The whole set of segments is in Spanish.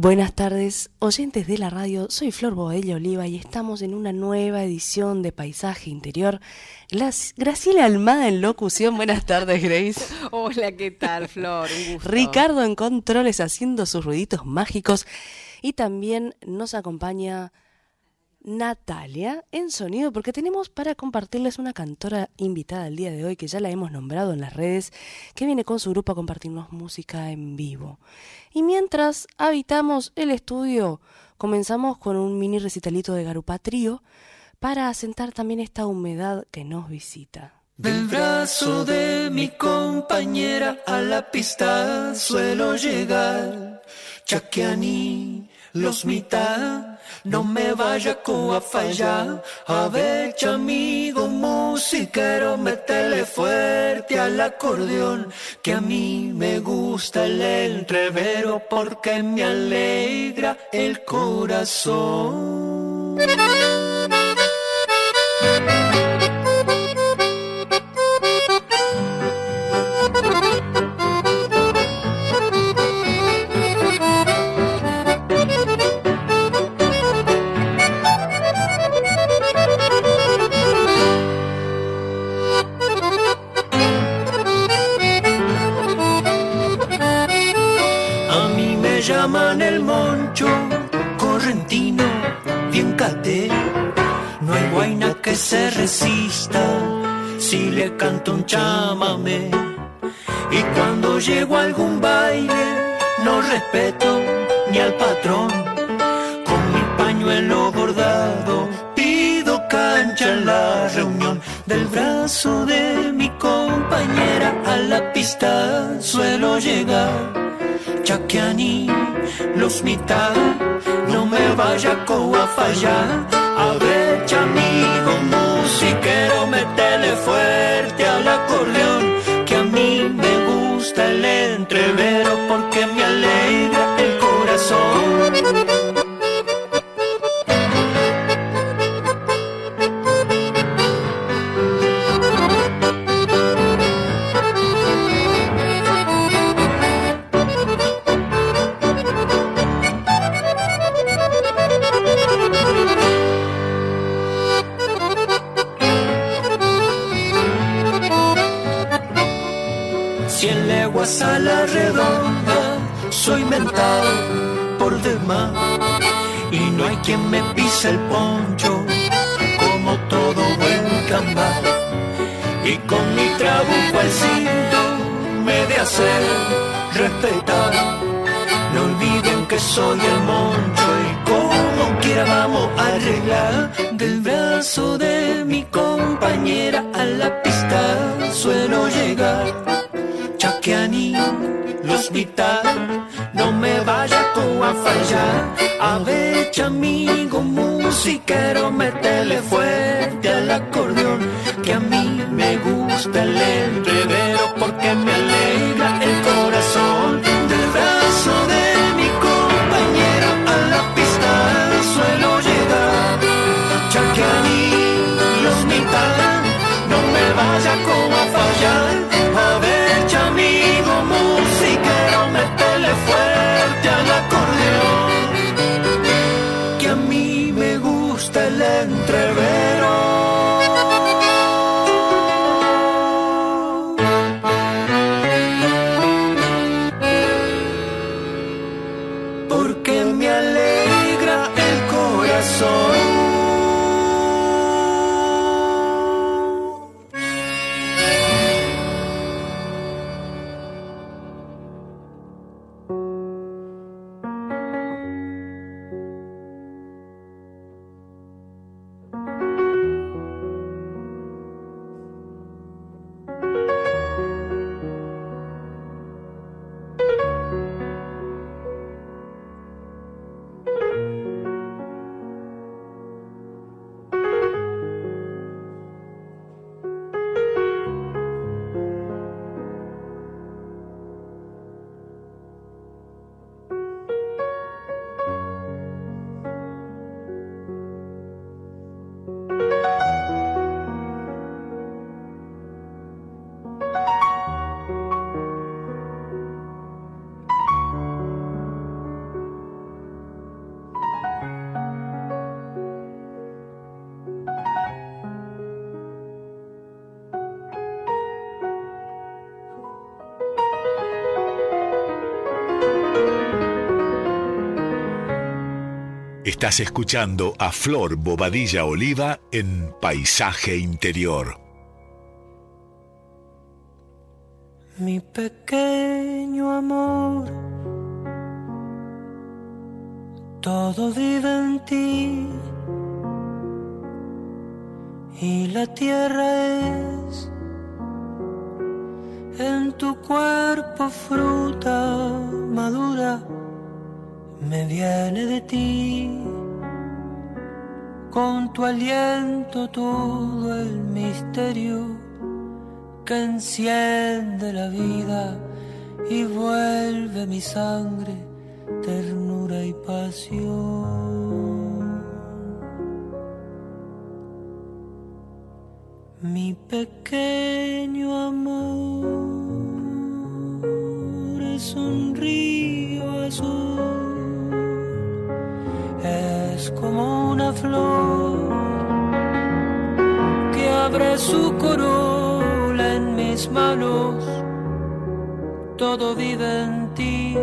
Buenas tardes, oyentes de la radio. Soy Flor Boella Oliva y estamos en una nueva edición de Paisaje Interior. Graciela Almada en locución. Buenas tardes, Grace. Hola, ¿qué tal, Flor? Un gusto. Ricardo en controles haciendo sus ruiditos mágicos. Y también nos acompaña Natalia en sonido, porque tenemos para compartirles una cantora invitada el día de hoy, que ya la hemos nombrado en las redes, que viene con su grupo a compartirnos música en vivo. Y mientras habitamos el estudio, comenzamos con un mini recitalito de Garupatrío para asentar también esta humedad que nos visita. Del brazo de mi compañera a la pista suelo llegar, chaquianí, los mitad no me vaya a fallar. A ver, amigo musiquero, metele fuerte al acordeón, que a mí me gusta el entrevero porque me alegra el corazón. Llaman el moncho, correntino, bien cate. No hay guaina que se resista si le canto un chamame. Y cuando llego a algún baile, no respeto ni al patrón. Con mi pañuelo bordado, pido cancha en la reunión. Del brazo de mi compañera a la pista suelo llegar Chaquiani, los mitad, no me vaya a fallar. A ver, amigo musiquero, metele fuerte al acordeón, que a mí me gusta el entrevero porque por demás. Y no hay quien me pise el poncho, como todo buen cambal. Y con mi trabuco al cinto me de hacer respetar. No olviden que soy el moncho y como quiera vamos a arreglar. Del brazo de mi compañera a la pista suelo llegar Chaquiani, los mitad, no me vaya a fallar. A ver, amigo musiquero, metele fuerte al acordeón, que a mí me gusta el entrevero porque me alegra el corazón. Estás escuchando a Flor Bobadilla Oliva en Paisaje Interior. Mi pequeño amor, todo vive en ti y la tierra es en tu cuerpo fruta madura me viene de ti, con tu aliento todo el misterio que enciende la vida y vuelve mi sangre ternura y pasión. Mi pequeño amor es un río azul es como una flor que abre su corola en mis manos. Todo vive en ti,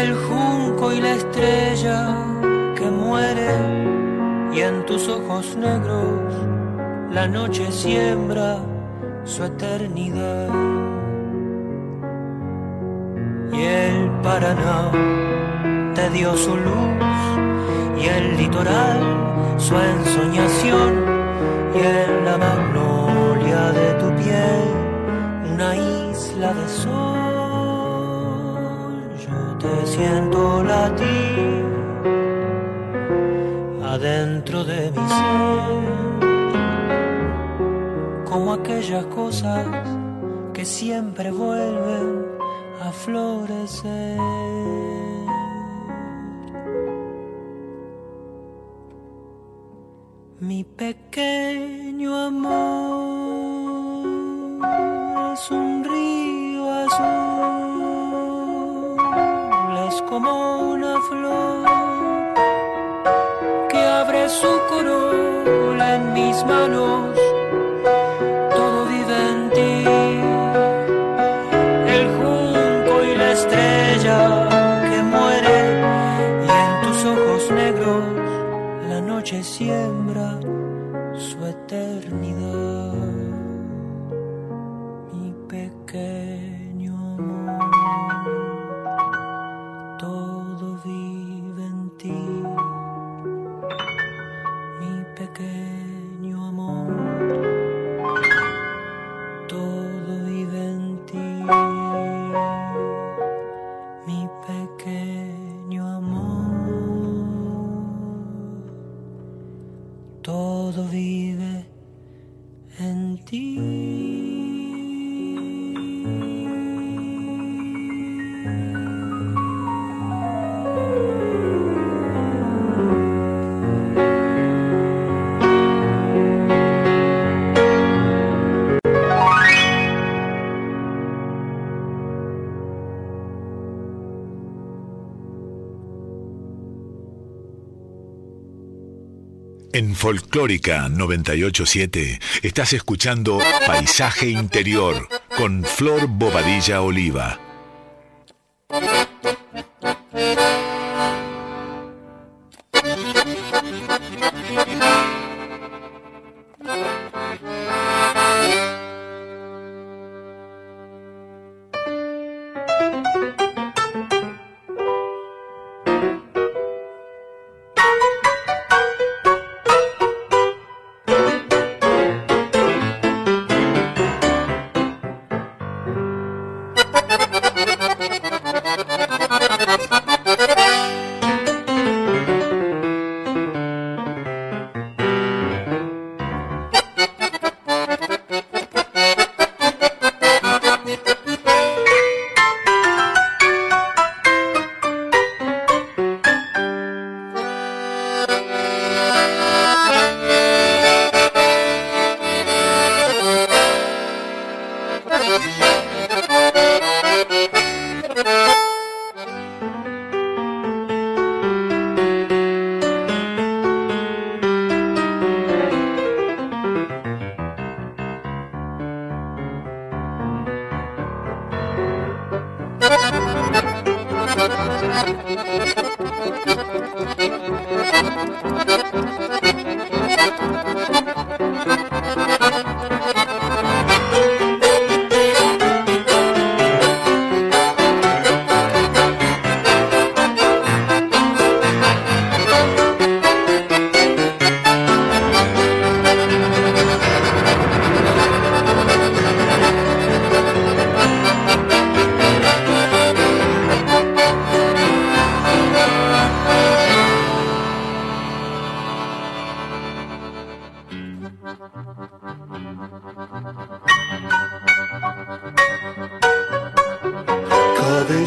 el junco y la estrella que muere y en tus ojos negros la noche siembra su eternidad. Y el Paraná te dio su luz y el litoral su ensoñación y en la magnolia de tu piel una isla de sol. Yo te siento latir adentro de mi ser como aquellas cosas que siempre vuelven a florecer. Mi pequeño amor es un río azul, es como una flor que abre su corola en mis manos. Todo vive en ti, el junco y la estrella que muere y en tus ojos negros la noche siembra En Folclórica 987 estás escuchando Paisaje Interior con Flor Bobadilla Oliva.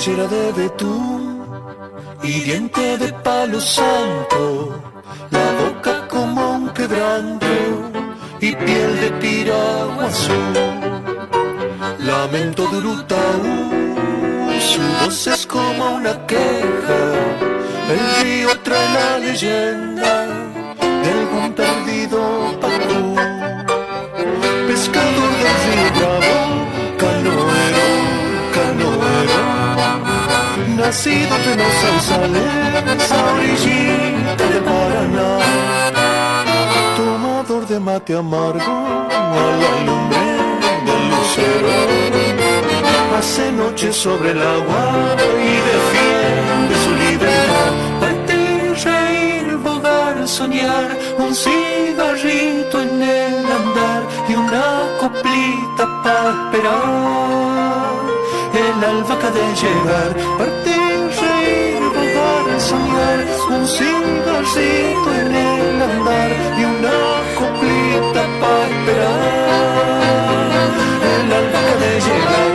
Cabellera de betún y diente de palo santo, la boca como un quebranto y piel de piragua azul. Lamento de Urutaú, su voz es como una queja, el río trae la leyenda nacido de los sausales, a orillita de Paraná. Tomador de mate amargo, a la lumbre del lucero, hace noche sobre el agua y defiende su libertad. Partir, reír, bogar, soñar, un cigarrito en el andar y una coplita para esperar. El alba de llegar, partir, soñar, un cigarrito en el andar y una coplita para esperar. El acaba de llegar,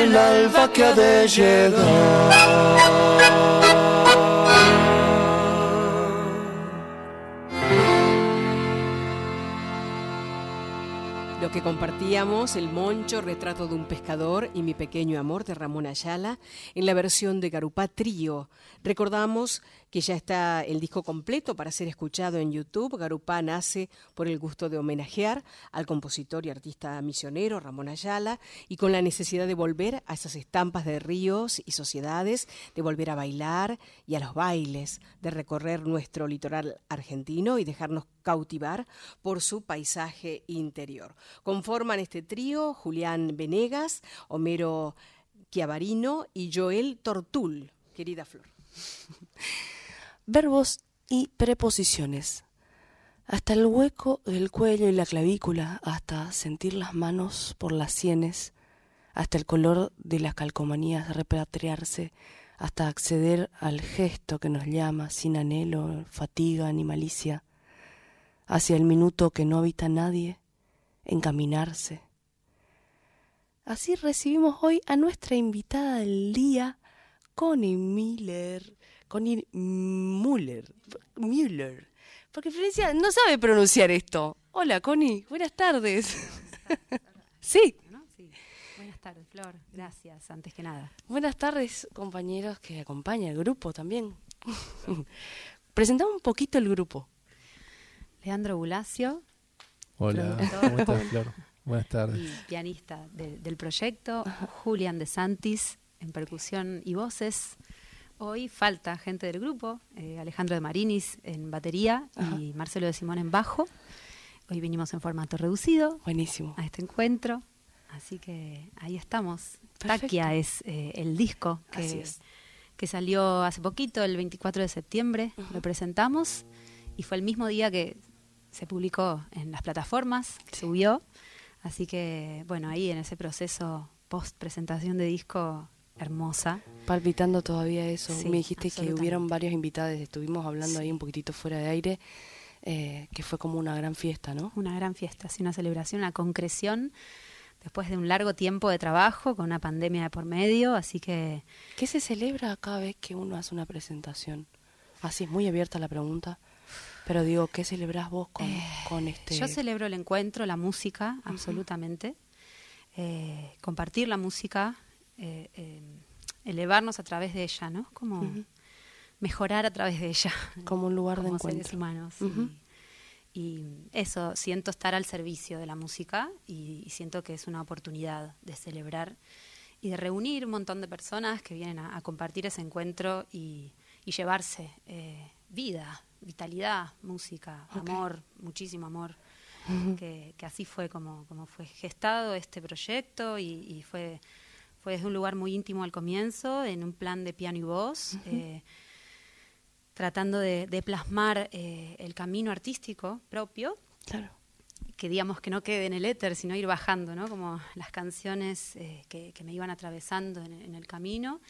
El alba que ha de llegar. Lo que compartíamos, El Moncho, Retrato de un Pescador y Mi Pequeño Amor de Ramón Ayala, en la versión de Garupá Trío. Recordamos que ya está el disco completo para ser escuchado en YouTube. Garupá nace por el gusto de homenajear al compositor y artista misionero Ramón Ayala y con la necesidad de volver a esas estampas de ríos y sociedades, de volver a bailar y a los bailes, de recorrer nuestro litoral argentino y dejarnos cautivar por su paisaje interior. Conforman este trío Julián Venegas, Homero Chiavarino y Joel Tortul. Querida Flor. Verbos y preposiciones. Hasta el hueco del cuello y la clavícula, hasta sentir las manos por las sienes, hasta el color de las calcomanías repatriarse, hasta acceder al gesto que nos llama sin anhelo, fatiga ni malicia, hacia el minuto que no habita nadie, encaminarse. Así recibimos hoy a nuestra invitada del día, Connie Miller. Connie Muller. Müller. Porque Florencia no sabe pronunciar esto. Hola, Connie. Buenas tardes. sí. Buenas tardes, Flor. Gracias, antes que nada. Buenas tardes, compañeros que acompañan el grupo también. Presentamos un poquito el grupo. Leandro Bulacio, Hola. ¿cómo estás, Flor? Buenas y tardes. pianista de- del proyecto, Julián De Santis en percusión y voces. Hoy falta gente del grupo, eh, Alejandro de Marinis en batería y Marcelo de Simón en bajo. Hoy vinimos en formato reducido Buenísimo. a este encuentro, así que ahí estamos. Perfecto. Es eh, el disco que, es. que salió hace poquito, el 24 de septiembre, lo presentamos y fue el mismo día que se publicó en las plataformas, subió, así que bueno, ahí en ese proceso post presentación de disco hermosa. Palpitando todavía eso. Sí, Me dijiste que hubieron varios invitados, estuvimos hablando ahí un poquitito fuera de aire, eh, que fue como una gran fiesta, ¿no? Una gran fiesta, sí, una celebración, una concreción después de un largo tiempo de trabajo con una pandemia de por medio, así que ¿Qué se celebra cada vez que uno hace una presentación? Así es muy abierta la pregunta, pero digo, ¿qué celebrás vos con, con este? Eh, Yo celebro el encuentro, la música, absolutamente. Eh, compartir la música, eh, eh, elevarnos a través de ella, ¿no? Como mejorar a través de ella. Como un lugar de como encuentro. seres humanos. Y, y eso, siento estar al servicio de la música y, y siento que es una oportunidad de celebrar y de reunir un montón de personas que vienen a, a compartir ese encuentro y, y llevarse eh, vida, vitalidad, música, amor, muchísimo amor. que, que así fue como, como fue gestado este proyecto y fue Fue desde un lugar muy íntimo al comienzo, en un plan de piano y voz, eh, tratando de, de plasmar eh, el camino artístico propio Claro. que digamos que no quede en el éter, sino ir bajando, ¿no? Como las canciones eh, que, que me iban atravesando en, en el camino.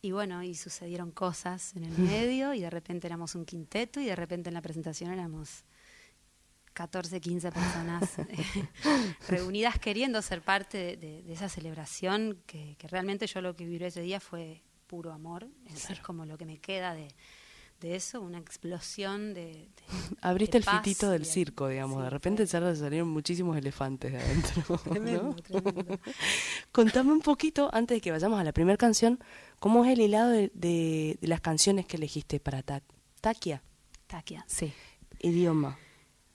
Y bueno, y sucedieron cosas en el medio y de repente éramos un quinteto y de repente en la presentación éramos 14, 15 personas reunidas queriendo ser parte de, de- de esa celebración que, que realmente yo lo que viví ese día fue puro amor. Es, es como lo que me queda de, de eso, una explosión de... Abriste el fitito del de- circo, digamos. sí, de repente salieron muchísimos elefantes de adentro. ¿no? Tremendo, tremendo. Contame un poquito, antes de que vayamos a la primera canción, ¿cómo es el hilado de, las canciones que elegiste para Ta- Takia? Takia, sí. Idioma.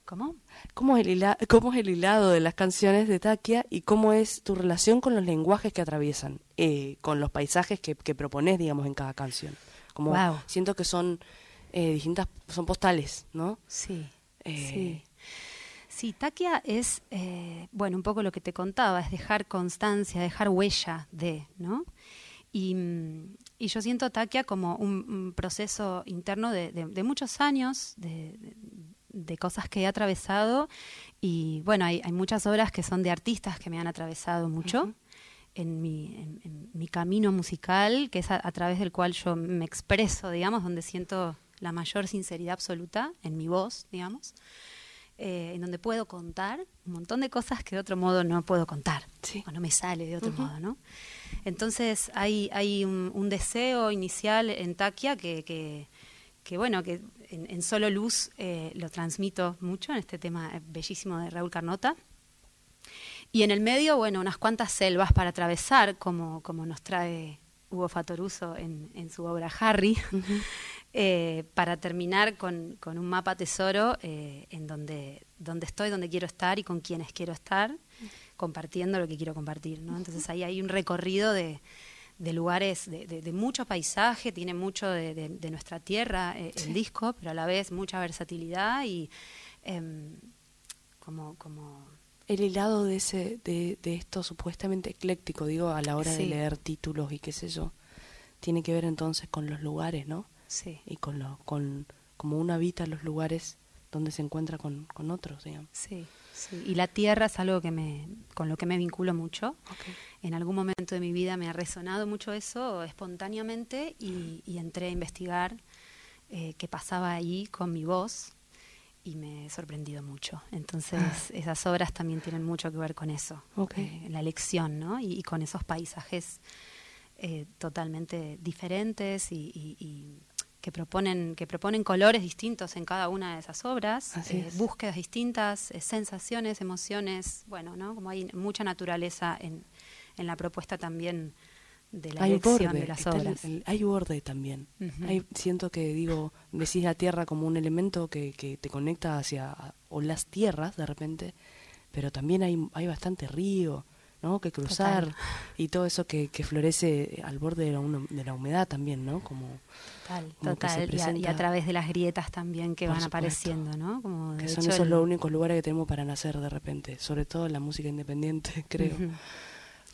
¿Cómo? ¿Cómo es, el hila- ¿Cómo es el hilado de las canciones de Takia y cómo es tu relación con los lenguajes que atraviesan, eh, con los paisajes que, que propones, digamos, en cada canción? Como siento que son eh, distintas, son postales, ¿no? Sí. Eh, Sí. Sí, Takia es, eh, bueno, un poco lo que te contaba, es dejar constancia, dejar huella de, ¿no? Y, mm, y yo siento Takia como un, un proceso interno de, de- de muchos años, de, de- de cosas que he atravesado. Y bueno, hay, hay muchas obras que son de artistas que me han atravesado mucho. En mi, en- en mi camino musical, que es a, a través del cual yo me expreso, digamos, donde siento la mayor sinceridad absoluta en mi voz, digamos, eh, en donde puedo contar un montón de cosas que de otro modo no puedo contar, Sí. o no me sale de otro modo, ¿no? Entonces hay, hay un, un deseo inicial en que, que, que, bueno, que en, en solo luz eh, lo transmito mucho en este tema bellísimo de Raúl Carnota. Y en el medio, bueno, unas cuantas selvas para atravesar, como, como nos trae Hugo Fatoruso en, en su obra Harry, eh, para terminar con, con un mapa tesoro eh, en donde, donde estoy, donde quiero estar y con quienes quiero estar, compartiendo lo que quiero compartir. ¿no? Entonces ahí hay un recorrido de, de lugares, de, de- de mucho paisaje, tiene mucho de, de- nuestra tierra eh, el disco, pero a la vez mucha versatilidad y em, como... como El hilado de ese, de, de esto supuestamente ecléctico, digo, a la hora de leer títulos y qué sé yo, tiene que ver entonces con los lugares, ¿no? sí. Y con lo, con como uno habita los lugares donde se encuentra con, con otros, digamos. Sí, sí. Y la tierra es algo que me, con lo que me vinculo mucho. En algún momento de mi vida me ha resonado mucho eso espontáneamente y, y entré a investigar eh, qué pasaba ahí con mi voz y me he sorprendido mucho. Entonces esas obras también tienen mucho que ver con eso, eh, la elección, ¿no? Y, y con esos paisajes eh, totalmente diferentes y que proponen que proponen colores distintos en cada una de esas obras, eh, es. búsquedas distintas, eh, sensaciones, emociones, bueno, ¿no? Como hay mucha naturaleza en, en la propuesta también de la hay elección borde, de las el- obras. el- hay borde también. Hay- siento que digo, decís la tierra como un elemento que, que te conecta hacia, o las tierras de repente, pero también hay, hay bastante río, ¿no? Que cruzar Total. y todo eso que, que florece al borde de la, de la humedad también, ¿no? Como Total, como total. Y a, y a presenta- través de las grietas también que Por van supuesto. apareciendo, ¿no? Como de que son hecho esos el- los únicos lugares que tenemos para nacer de repente, sobre todo en la música independiente, creo.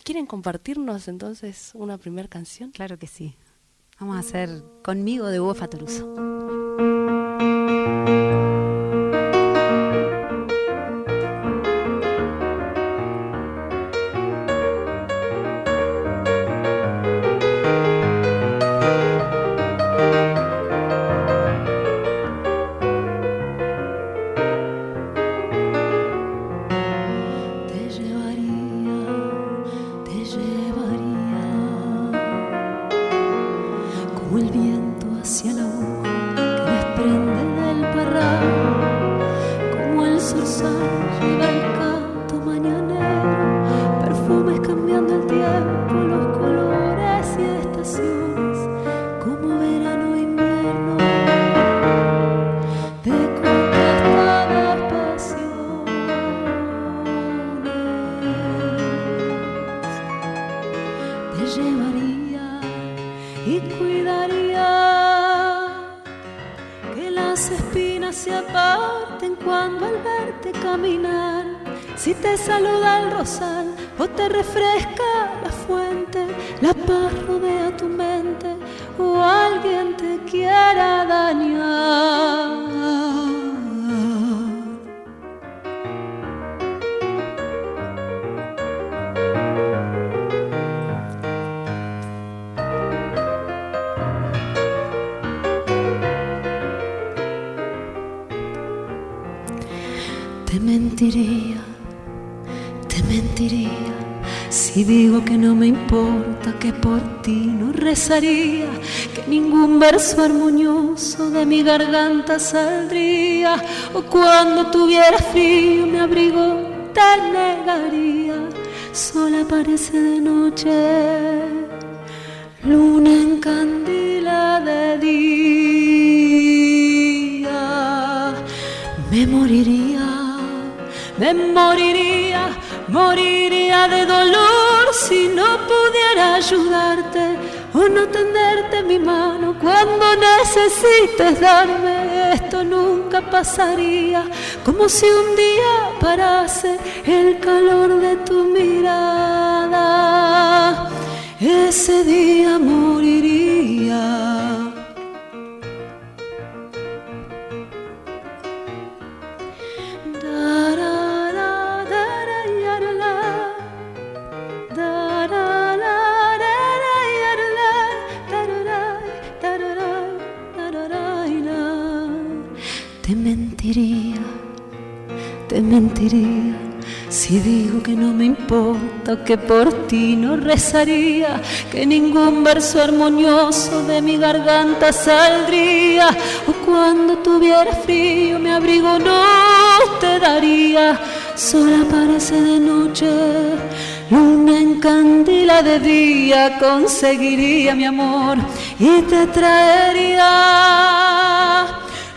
¿Quieren compartirnos entonces una primera canción? Claro que sí. Vamos a hacer conmigo de Hugo Fatoruso. Refresca que ningún verso armonioso de mi garganta saldría, o cuando tuviera frío mi abrigo te negaría. Sola parece de noche, luna en candila de día. Me moriría, me moriría, moriría de dolor si no pudiera ayudarte o no tenderte mi mano cuando necesites darme. Esto nunca pasaría, como si un día parase el calor de tu mirada. Ese día moriría. Mentiría, te mentiría si digo que no me importa, que por ti no rezaría, que ningún verso armonioso de mi garganta saldría, o cuando tuviera frío mi abrigo no te daría, sola parece de noche, luna en candila de día, conseguiría mi amor y te traería.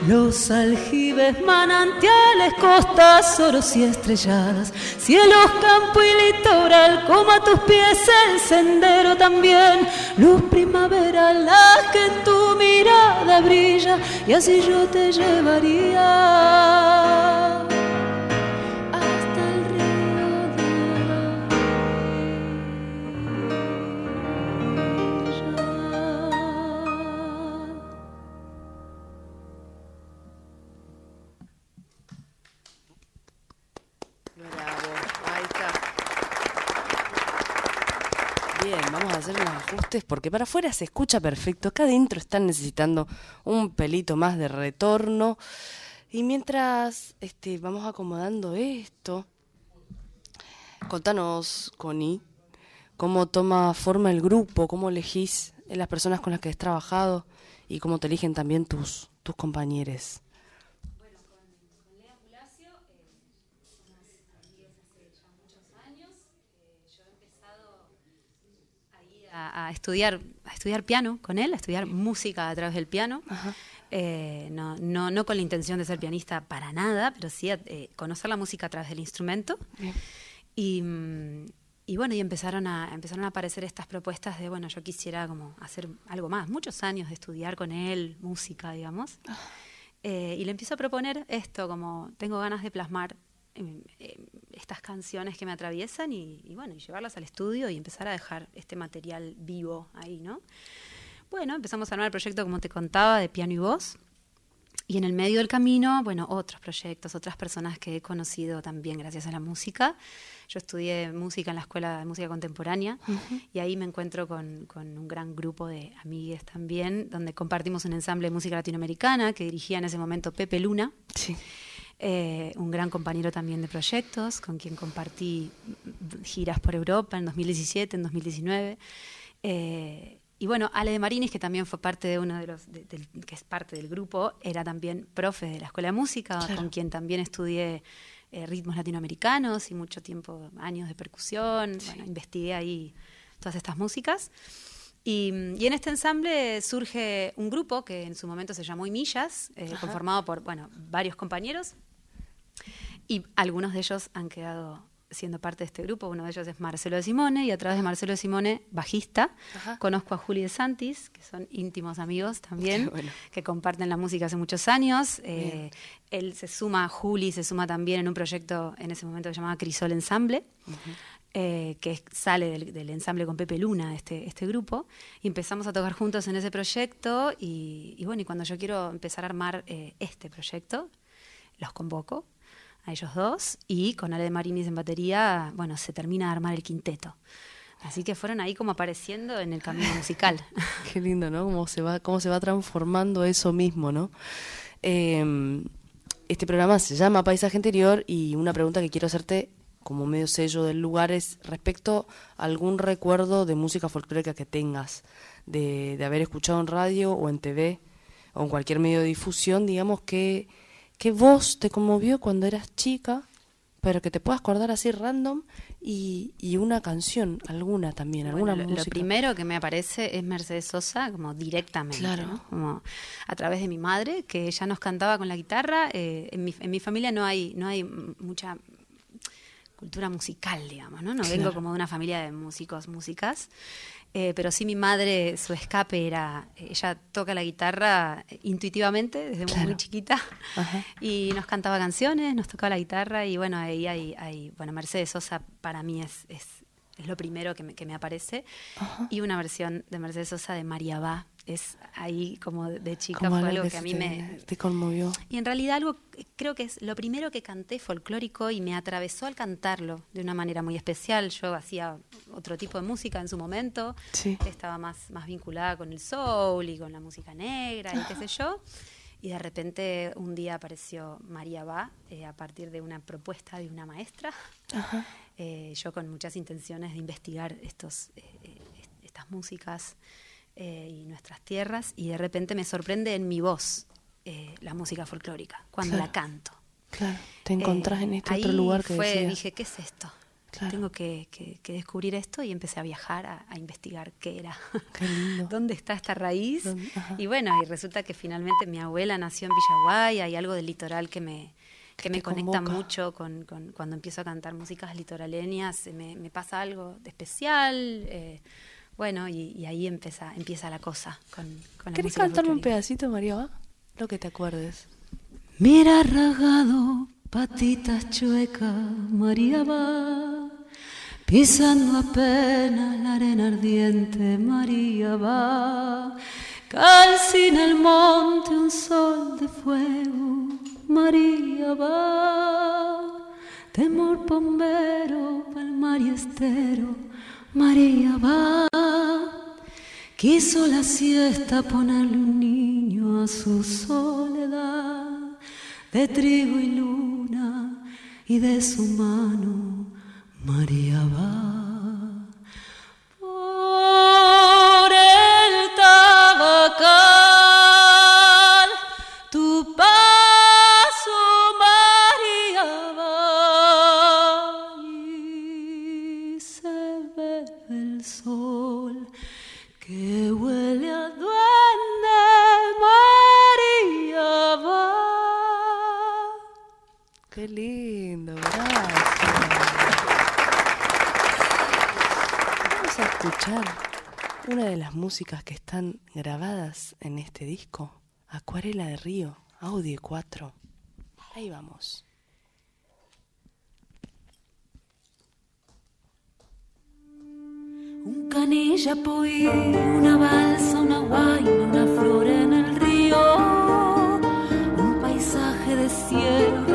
Los aljibes, manantiales, costas, oros y estrelladas, cielos, campo y litoral, como a tus pies el sendero también, luz primaveral, la que en tu mirada brilla, y así yo te llevaría ajustes porque para afuera se escucha perfecto. Acá adentro están necesitando un pelito más de retorno. Y mientras este, vamos acomodando esto, contanos, Connie, cómo toma forma el grupo, cómo elegís las personas con las que has trabajado y cómo te eligen también tus, tus compañeros. A, a estudiar, a estudiar piano con él, a estudiar música a través del piano. Eh, no, no, no con la intención de ser pianista para nada, pero sí a, eh, conocer la música a través del instrumento. Y, mm, y bueno, y empezaron a, empezaron a aparecer estas propuestas de, bueno, yo quisiera como hacer algo más. Muchos años de estudiar con él música, digamos. Eh, y le empiezo a proponer esto, como tengo ganas de plasmar estas canciones que me atraviesan y, y bueno, y llevarlas al estudio y empezar a dejar este material vivo ahí, ¿no? Bueno, empezamos a armar el proyecto, como te contaba, de piano y voz. Y en el medio del camino, bueno, otros proyectos, otras personas que he conocido también gracias a la música. Yo estudié música en la Escuela de Música Contemporánea y ahí me encuentro con, con un gran grupo de amigues también, donde compartimos un ensamble de música latinoamericana que dirigía en ese momento Pepe Luna. Sí. Eh, un gran compañero también de proyectos, con quien compartí giras por Europa en 2017, en 2019. Eh, y bueno, Ale de Marinis, que también fue parte de uno de los, de- del- que es parte del grupo, era también profe de la Escuela de Música, Claro. con quien también estudié eh, ritmos latinoamericanos y mucho tiempo, años de percusión. Bueno, investigué ahí todas estas músicas. Y, y en este ensamble surge un grupo que en su momento se llamó Millas, eh, conformado por bueno, varios compañeros. Y algunos de ellos han quedado siendo parte de este grupo. Uno de ellos es Marcelo de Simone y a través de Marcelo de Simone, bajista, Ajá. conozco a Juli de Santis, que son íntimos amigos también, bueno. que comparten la música hace muchos años. Eh, él se suma, Juli se suma también en un proyecto en ese momento que se llamaba Crisol Ensemble. eh, que sale del, del ensamble con Pepe Luna, este, este grupo, y empezamos a tocar juntos en ese proyecto y, y bueno, y cuando yo quiero empezar a armar eh, este proyecto, los convoco a ellos dos y con Ale de Marinis en batería, bueno, se termina de armar el quinteto. Así que fueron ahí como apareciendo en el camino musical. Qué lindo, ¿no? Cómo se va, cómo se va transformando eso mismo, ¿no? Eh, este programa se llama Paisaje Interior y una pregunta que quiero hacerte como medio sello del lugar es respecto a algún recuerdo de música folclórica que tengas, de, de haber escuchado en radio o en TV o en cualquier medio de difusión, digamos, que, que voz te conmovió cuando eras chica, pero que te puedas acordar así random y, y una canción, alguna también, alguna Bueno, lo, lo música. primero que me aparece es Mercedes Sosa, como directamente, Claro. ¿no? Como a través de mi madre, que ella nos cantaba con la guitarra. Eh, en, mi, en mi familia no hay, no hay mucha cultura musical, digamos, ¿no? No vengo como de una familia de músicos, músicas. Eh, pero sí mi madre, su escape era, ella toca la guitarra eh, intuitivamente desde muy- Claro. muy chiquita Ajá. y nos cantaba canciones, nos tocaba la guitarra y bueno, ahí hay, hay- bueno, Mercedes Sosa para mí es, es, es lo primero que me, que me aparece y una versión de Mercedes Sosa de María Va, es ahí como de, chica Como fue algo que, a mí te- me... te conmovió. Y en realidad algo, creo que es lo primero que canté folclórico y me atravesó al cantarlo de una manera muy especial. Yo hacía otro tipo de música en su momento, Sí. estaba más, más vinculada con el soul y con la música negra y qué sé yo. Y de repente un día apareció María Va eh, a partir de una propuesta de una maestra. Eh, yo con muchas intenciones de investigar estos, eh, est- estas músicas eh, y nuestras tierras y de repente me sorprende en mi voz eh, la música folclórica cuando Claro. la canto. Claro, te encontrás Eh, en este ahí otro lugar que fue, decías. dije, ¿qué es esto? Claro. Tengo que, que- que descubrir esto y empecé a viajar a, a investigar qué era. Qué lindo. ¿Dónde está esta raíz? Y bueno, y resulta que finalmente mi abuela nació en Villaguay, hay algo del litoral que me, que Que me conecta convoca. mucho con, con- cuando empiezo a cantar músicas litoraleñas, me, me pasa algo de especial. eh, bueno, y, y ahí empieza, empieza la cosa con, con ¿Querés cantarme un pedacito, María? Va? Lo que te acuerdes. Mira rasgado, patitas chuecas, María va, pisando apenas la arena ardiente, María va, calcina el monte un sol de fuego, María va, temor bombero, palmar y estero, María va. Quiso la siesta ponerle un niño a su soledad de trigo y luna y de su mano María va por Lindo, gracias. Vamos a escuchar una de las músicas que están grabadas en este disco, Acuarela de Río, Audio 4. Ahí vamos. Un canilla poí, una balsa, una guaina, una flor en el río. Un paisaje de cielo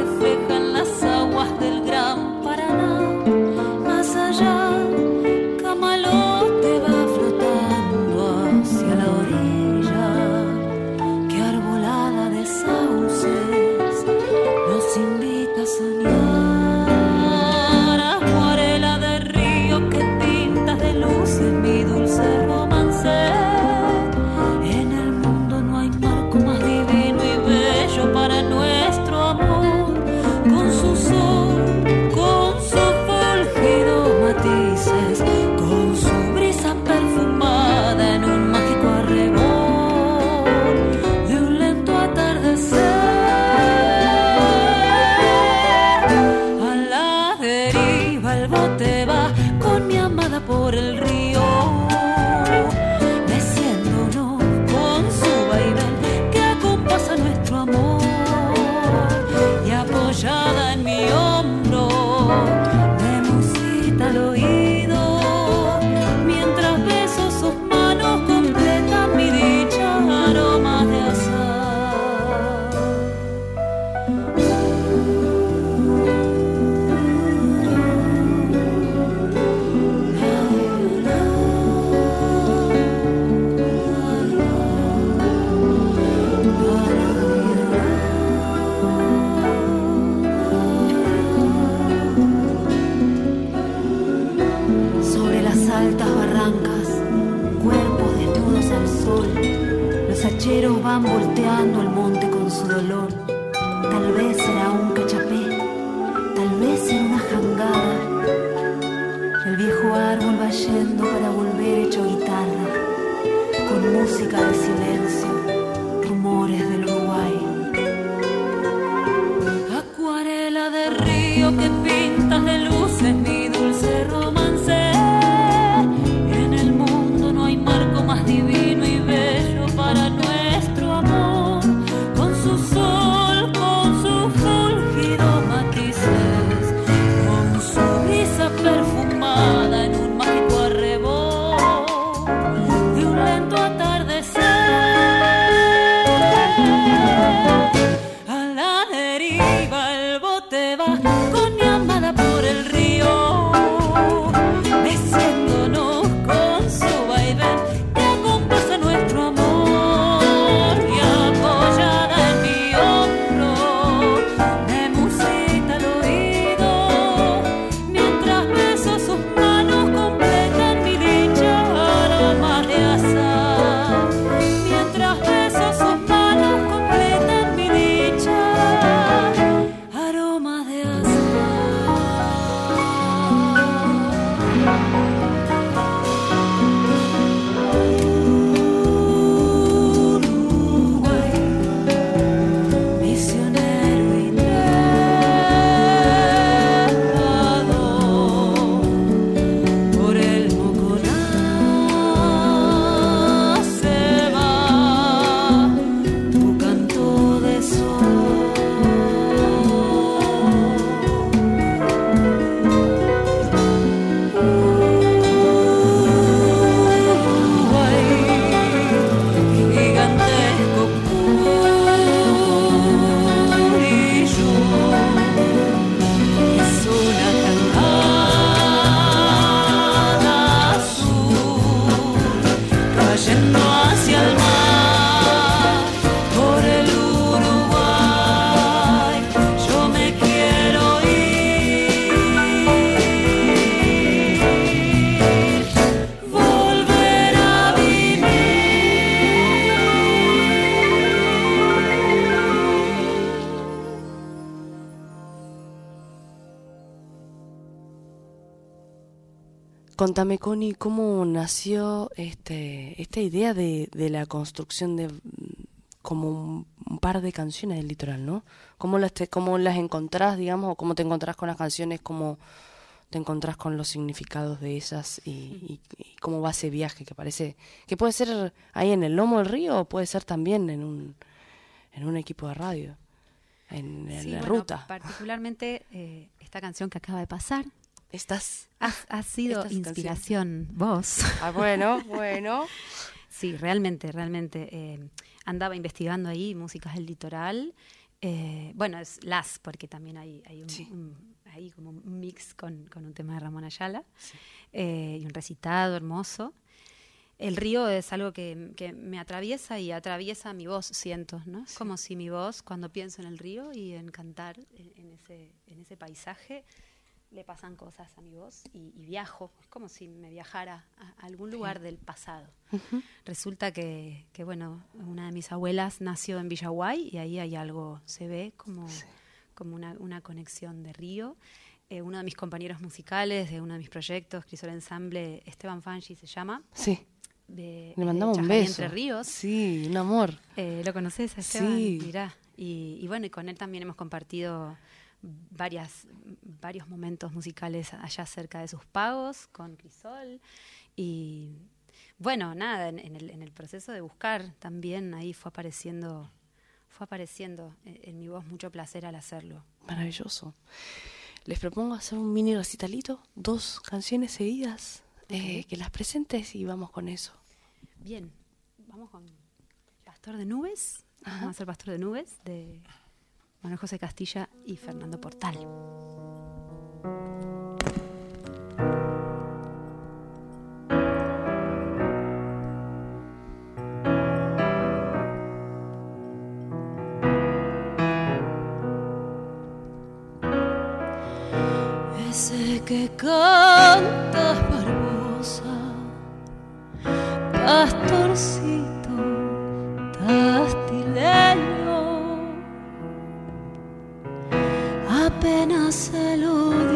altas barrancas, cuerpos desnudos al sol. Los hacheros van volteando el monte con su dolor. Tal vez será un cachapé, tal vez será una jangada. El viejo árbol va yendo para volver hecho guitarra, con música de silencio, rumores del rumor. Connie, ¿cómo nació este, esta idea de, de la construcción de mm, como un, un par de canciones del litoral, ¿no? ¿Cómo las, te- cómo las encontrás, digamos, o cómo te encontrás con las canciones, cómo te encontrás con los significados de ellas y, y- y cómo va ese viaje que parece que puede ser ahí en el lomo del río o puede ser también en un, en un equipo de radio, en, en Sí, la bueno, ruta? Particularmente eh, esta canción que acaba de pasar Estás... ha, ha sido Estas inspiración vos. Ah, bueno, bueno. Sí, realmente, realmente. eh, andaba investigando ahí músicas del litoral. eh, bueno, es las, porque también hay, hay un, Sí. como un mix con, con un tema de Ramón Ayala eh, y un recitado hermoso. El río es algo que, que me atraviesa y atraviesa mi voz, siento, ¿no? Es como si mi voz, cuando pienso en el río y en cantar en, en ese, en ese paisaje, le pasan cosas a mi voz y, y viajo. Es como si me viajara a algún lugar del pasado. Resulta que, que, bueno, una de mis abuelas nació en Villaguay y ahí hay algo, se ve como, como una, una conexión de río. Eh, uno de mis compañeros musicales de uno de mis proyectos, Crisol Ensemble, Esteban Fanchi se llama. Sí. De, Le de mandamos un beso. Entre Ríos. Sí, un amor. Eh, ¿Lo conoces Esteban? Sí. Mirá. Y, y bueno, y con él también hemos compartido varias, varios momentos musicales allá cerca de sus pagos, con Crisol. Y bueno, nada, en, en el, en el proceso de buscar también ahí fue apareciendo, fue apareciendo en, en mi voz mucho placer al hacerlo. Maravilloso. Les propongo hacer un mini recitalito, dos canciones seguidas, eh, que las presentes y vamos con eso. Bien, vamos con Pastor de Nubes. Vamos a hacer Pastor de Nubes de Manuel José Castilla y Fernando Portal. Ese que cantas barbosa, pastorcito, apenas se lo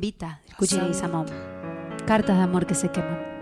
Gambita, escuchen Samón. Cartas de amor que se queman.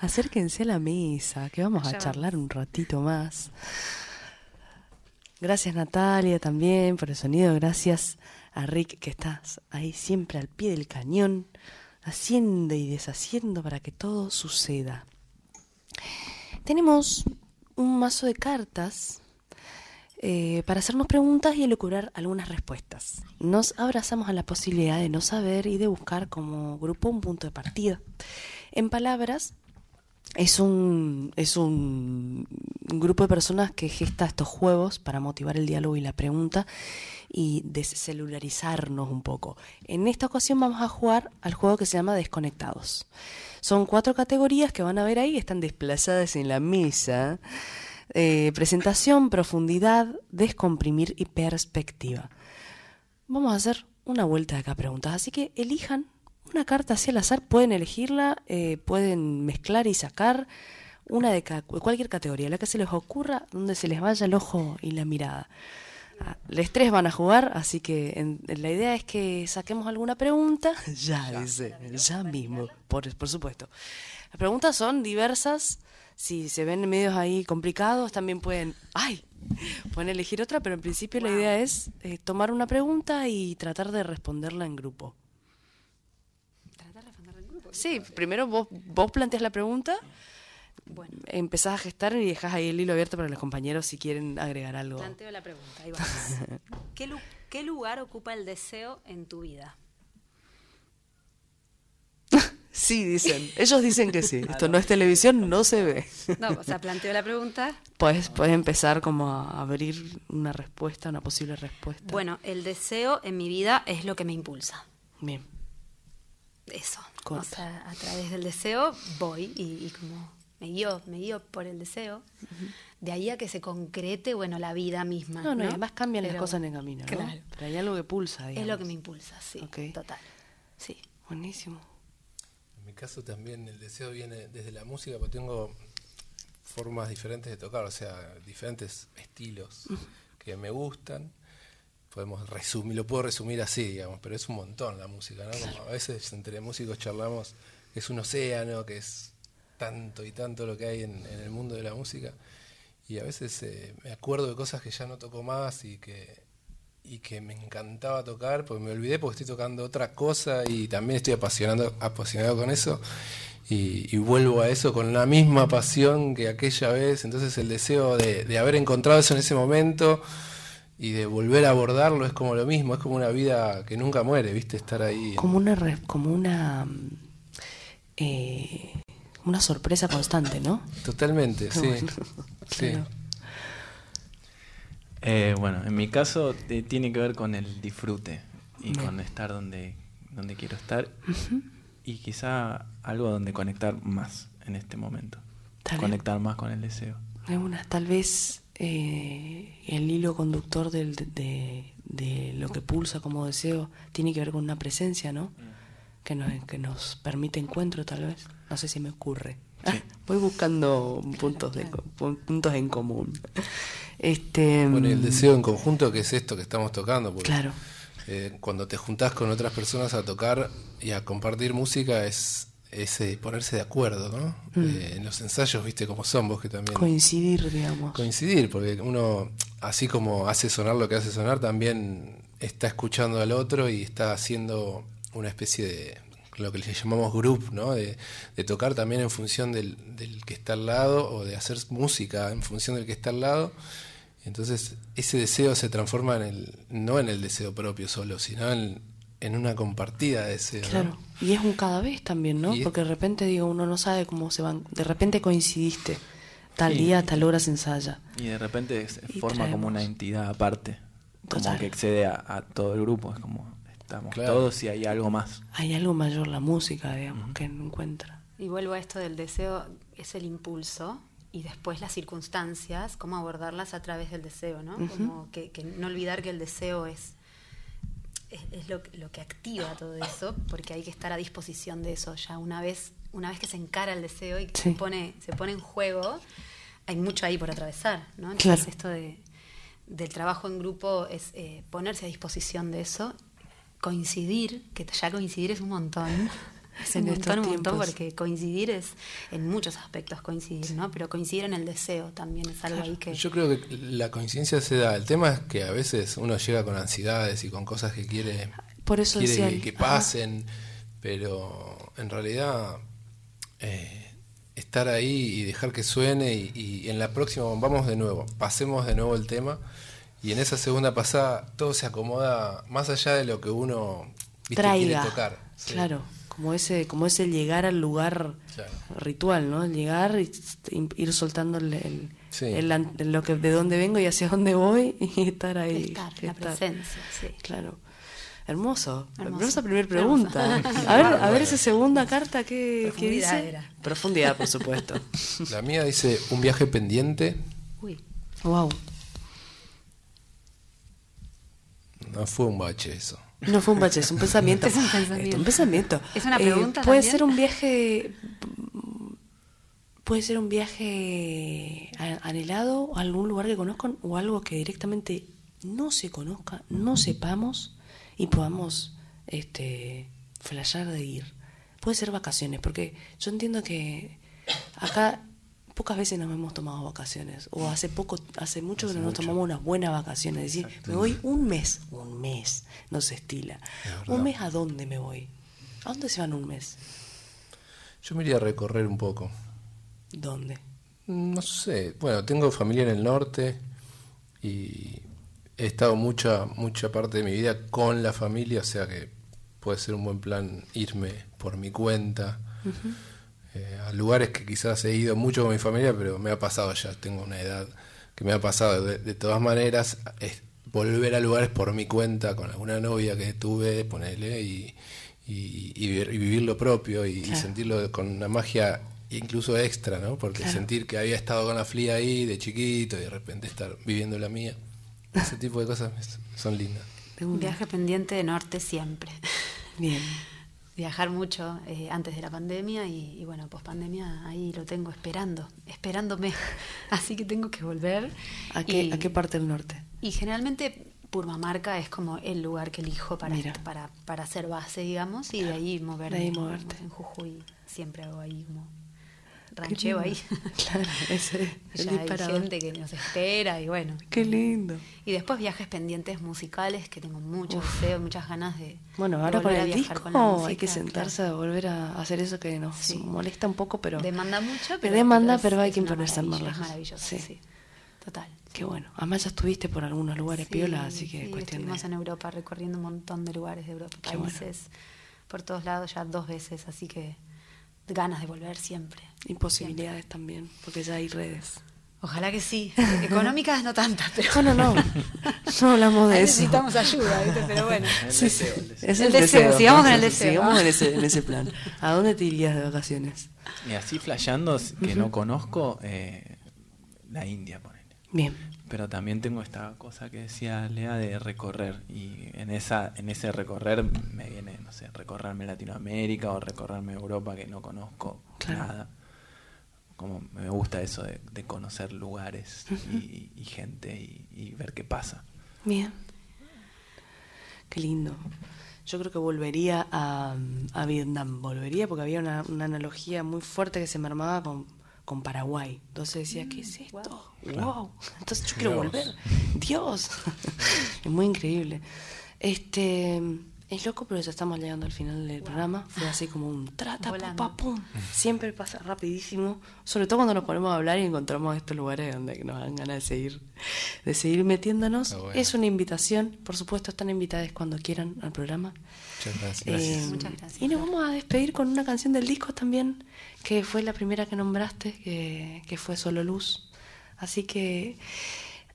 Acérquense a la mesa, que vamos a charlar un ratito más. Gracias Natalia también por el sonido, gracias a Rick que estás ahí siempre al pie del cañón, haciendo y deshaciendo para que todo suceda. Tenemos un mazo de cartas eh, para hacernos preguntas y elucubrar algunas respuestas. Nos abrazamos a la posibilidad de no saber y de buscar como grupo un punto de partida. En palabras, es un, es un, grupo de personas que gesta estos juegos para motivar el diálogo y la pregunta y descelularizarnos un poco. En esta ocasión vamos a jugar al juego que se llama Desconectados. Son cuatro categorías que van a ver ahí, están desplazadas en la mesa. Eh, presentación, profundidad, descomprimir y perspectiva. Vamos a hacer una vuelta de acá preguntas, así que elijan una carta hacia al azar, pueden elegirla, eh, pueden mezclar y sacar una de ca- cualquier categoría, la que se les ocurra, donde se les vaya el ojo y la mirada. Ah, Los tres van a jugar, así que en- la idea es que saquemos alguna pregunta. Ya, dice, ya mismo, por, por supuesto. Las preguntas son diversas. Si se ven medios ahí complicados, también pueden, ay, pueden elegir otra, pero en principio la idea es eh, tomar una pregunta y tratar de responderla en grupo. Sí, primero vos, vos planteas la pregunta, Bueno, empezás a gestar y dejas ahí el hilo abierto para los compañeros si quieren agregar algo. planteo la pregunta. Ahí vamos. ¿Qué, lu- qué lugar ocupa el deseo en tu vida? Sí, dicen. Ellos dicen que sí. Esto no es televisión, no se ve. No, o sea, planteo la pregunta. Puedes, puedes empezar como a abrir una respuesta, una posible respuesta. Bueno, el deseo en mi vida es lo que me impulsa. Bien. Eso. Corta. O sea, a través del deseo voy y, y como me guío, me guío por el deseo. De ahí a que se concrete, bueno, la vida misma. No, no, y además cambian las cosas en el camino, ¿no? Claro. Pero hay algo que pulsa, Es lo que me impulsa, sí, total. Sí. Buenísimo. En mi caso también el deseo viene desde la música, porque tengo formas diferentes de tocar, o sea, diferentes estilos que me gustan. Podemos resumir, lo puedo resumir así, digamos, pero es un montón la música, ¿no? Como a veces entre músicos charlamos que es un océano, que es tanto y tanto lo que hay en, en el mundo de la música. Y a veces eh, me acuerdo de cosas que ya no toco más y que, y que me encantaba tocar, porque me olvidé porque estoy tocando otra cosa y también estoy apasionado, apasionado con eso. Y, y vuelvo a eso con la misma pasión que aquella vez. Entonces el deseo de, de haber encontrado eso en ese momento y de volver a abordarlo es como lo mismo, es como una vida que nunca muere, ¿viste? Estar ahí. Como una, re- como una, eh, una sorpresa constante, ¿no? Totalmente, sí. Bueno, sí. claro. Eh, bueno, en mi caso eh, tiene que ver con el disfrute y Bien. con estar donde, donde quiero estar y quizá algo donde conectar más en este momento. Conectar más con el deseo. Hay unas, tal vez eh, el hilo conductor del- de, de- lo que pulsa como deseo tiene que ver con una presencia, ¿no? Que nos, que nos permite encuentro, tal vez. No sé si me ocurre. Sí. Voy buscando puntos, de, puntos en común. Este, Bueno, y el deseo en conjunto, que es esto que estamos tocando. Porque, Claro. eh, cuando te juntás con otras personas a tocar y a compartir música es, es eh, ponerse de acuerdo, ¿no? Eh, en los ensayos, viste cómo son vos que también... Coincidir, digamos. coincidir, porque uno, así como hace sonar lo que hace sonar, también está escuchando al otro y está haciendo una especie de lo que le llamamos group, ¿no? De, de tocar también en función del, del que está al lado o de hacer música en función del que está al lado. Entonces ese deseo se transforma en el, no en el deseo propio solo, sino en, en una compartida de deseo. ¿no? Claro. Y es un cada vez también, ¿no? Y Porque de repente, digo, uno no sabe cómo se van. De repente coincidiste. Tal Sí. día, tal hora se ensaya. Y de repente se Y forma como una entidad aparte, como Total. que excede a, a todo el grupo, es como estamos Claro. todos y hay algo más. Hay algo mayor, la música, digamos, que no encuentra. Y vuelvo a esto del deseo, es el impulso y después las circunstancias, cómo abordarlas a través del deseo, ¿no? Como que, que no olvidar que el deseo es, es, es lo, que- lo que activa todo eso, porque hay que estar a disposición de eso. Ya una vez, una vez que se encara el deseo y que Sí. se, pone, se pone en juego, hay mucho ahí por atravesar, ¿no? Entonces Claro. esto de, del trabajo en grupo es eh, ponerse a disposición de eso, coincidir, que ya coincidir es un montón. Es En un estos montón, un montón, tiempos. porque coincidir es en muchos aspectos coincidir, ¿no? Pero coincidir en el deseo también es algo ahí que... Yo creo que la coincidencia se da. El tema es que a veces uno llega con ansiedades y con cosas que quiere, Por eso quiere decía que, ajá. pasen, pero en realidad eh, estar ahí y dejar que suene y, y en la próxima vamos de nuevo, pasemos de nuevo el tema y en esa segunda pasada todo se acomoda más allá de lo que uno viste, quiere tocar. Sí. Claro, como ese, como ese llegar al lugar Claro. ritual, ¿no? Llegar y ir soltando el, el- Sí. el an- lo que de dónde vengo y hacia dónde voy y estar ahí. estar, la presencia, sí. Claro. Hermoso. Hermoso. Hermosa primera Hermoso. pregunta. A ver, a ver esa segunda carta que, Profundidad dice. era. Profundidad, por supuesto. La mía dice un viaje pendiente, Uy, wow. no fue un bache eso. No fue un bache, es un pensamiento. Es un pensamiento. Es un pensamiento. ¿Es una Eh, pregunta puede también? ser un viaje. Puede ser un viaje anhelado a algún lugar que conozcan o algo que directamente no se conozca, no sepamos y podamos este flashear de ir. Puede ser vacaciones, porque yo entiendo que acá pocas veces nos hemos tomado vacaciones o hace poco hace mucho que no nos tomamos unas buenas vacaciones es decir me voy un mes un mes no se estila. Un mes a dónde me voy a dónde se van un mes Yo me iría a recorrer un poco. dónde No sé, bueno, tengo familia en el norte y he estado mucha mucha parte de mi vida con la familia, o sea que puede ser un buen plan irme por mi cuenta eh, a lugares que quizás he ido mucho con mi familia, pero me ha pasado ya, tengo una edad que me ha pasado. De, de todas maneras, es volver a lugares por mi cuenta con alguna novia que tuve, ponele, y, y, y vivir, y vivir lo propio y, y Claro. sentirlo con una magia incluso extra, ¿no? Porque sentir que había estado con la FLIA ahí de chiquito y de repente estar viviendo la mía, ese tipo de cosas son lindas. Un viaje pendiente de norte siempre. Bien. Viajar mucho eh, antes de la pandemia y, y bueno, post pandemia ahí lo tengo esperando, esperándome. Así que tengo que volver. ¿A qué, y, ¿A qué parte del norte? y generalmente Purmamarca es como el lugar que elijo para, para, para hacer base, digamos, y de ahí moverme. De ahí moverte. En Jujuy siempre hago ahí como rancheo ahí. Claro, ese es el hay gente que nos espera y bueno. Qué lindo. Y después viajes pendientes musicales que tengo mucho deseo, muchas ganas de. Bueno, de ahora con volver a el disco con la hay que música, sentarse a volver a hacer eso que nos Sí. molesta un poco, pero Demanda mucho, pero, demanda, pero hay que imponerse marlajo. Es maravilloso, Sí. sí. Total. qué bueno. Además ya estuviste por algunos lugares Sí, piola, así que sí, cuestión estuvimos de... en Europa recorriendo un montón de lugares de Europa, Qué bueno. países, por todos lados ya dos veces, así que ganas de volver siempre. Y posibilidades también, porque ya hay redes. Ojalá que sí. Económicas no tantas, pero No, no, no. No hablamos de ahí eso. necesitamos ayuda, ¿viste? Pero bueno. Sí, sí. Es El deseo, sigamos con el deseo. Sigamos en ese, en ese plan. ¿A dónde te irías de vacaciones? Y así flasheando, que no conozco, eh, la India. Bien. Pero también tengo esta cosa que decía Lea de recorrer. Y en esa en ese recorrer me viene, no sé, recorrerme Latinoamérica o recorrerme Europa que no conozco Claro. nada. Como me gusta eso de, de conocer lugares y, y gente y, y ver qué pasa. Bien. Qué lindo. Yo creo que volvería a, a Vietnam. Volvería porque había una, una analogía muy fuerte que se me armaba con, con Paraguay. Entonces decía, ¿qué es esto? ¡Wow! Entonces yo quiero volver. ¡Dios! es muy increíble. Este. Es loco, pero ya estamos llegando al final del programa. Fue así como un trata, Volando. pa, pum. Siempre pasa rapidísimo. Sobre todo cuando nos ponemos a hablar y encontramos estos lugares donde nos dan ganas de seguir, de seguir metiéndonos. Bueno. Es una invitación. Por supuesto, están invitadas cuando quieran al programa. Muchas gracias. Eh, Muchas gracias. Y nos vamos a despedir con una canción del disco también, que fue la primera que nombraste, que, que fue Solo Luz. Así que,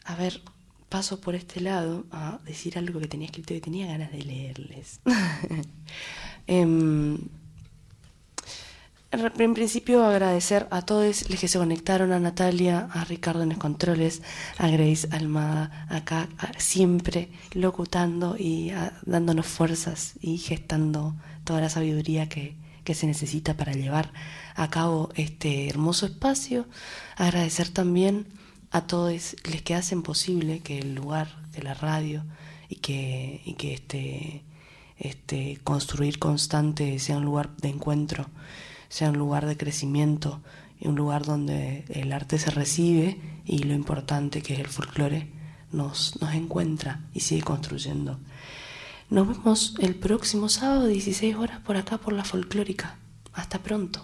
a ver, paso por este lado a decir algo que tenía escrito y tenía ganas de leerles. Em, en principio agradecer a todos los que se conectaron, a Natalia, a Ricardo en los controles, a Grace Almada, acá siempre locutando y a- dándonos fuerzas y gestando toda la sabiduría que, que se necesita para llevar a cabo este hermoso espacio. Agradecer también a todos los que hacen posible que el lugar de la radio y que, y que este, este construir constante sea un lugar de encuentro, sea un lugar de crecimiento y un lugar donde el arte se recibe y lo importante que es el folclore nos, nos encuentra y sigue construyendo. Nos vemos el próximo sábado, 16 horas, por acá por la folclórica. Hasta pronto.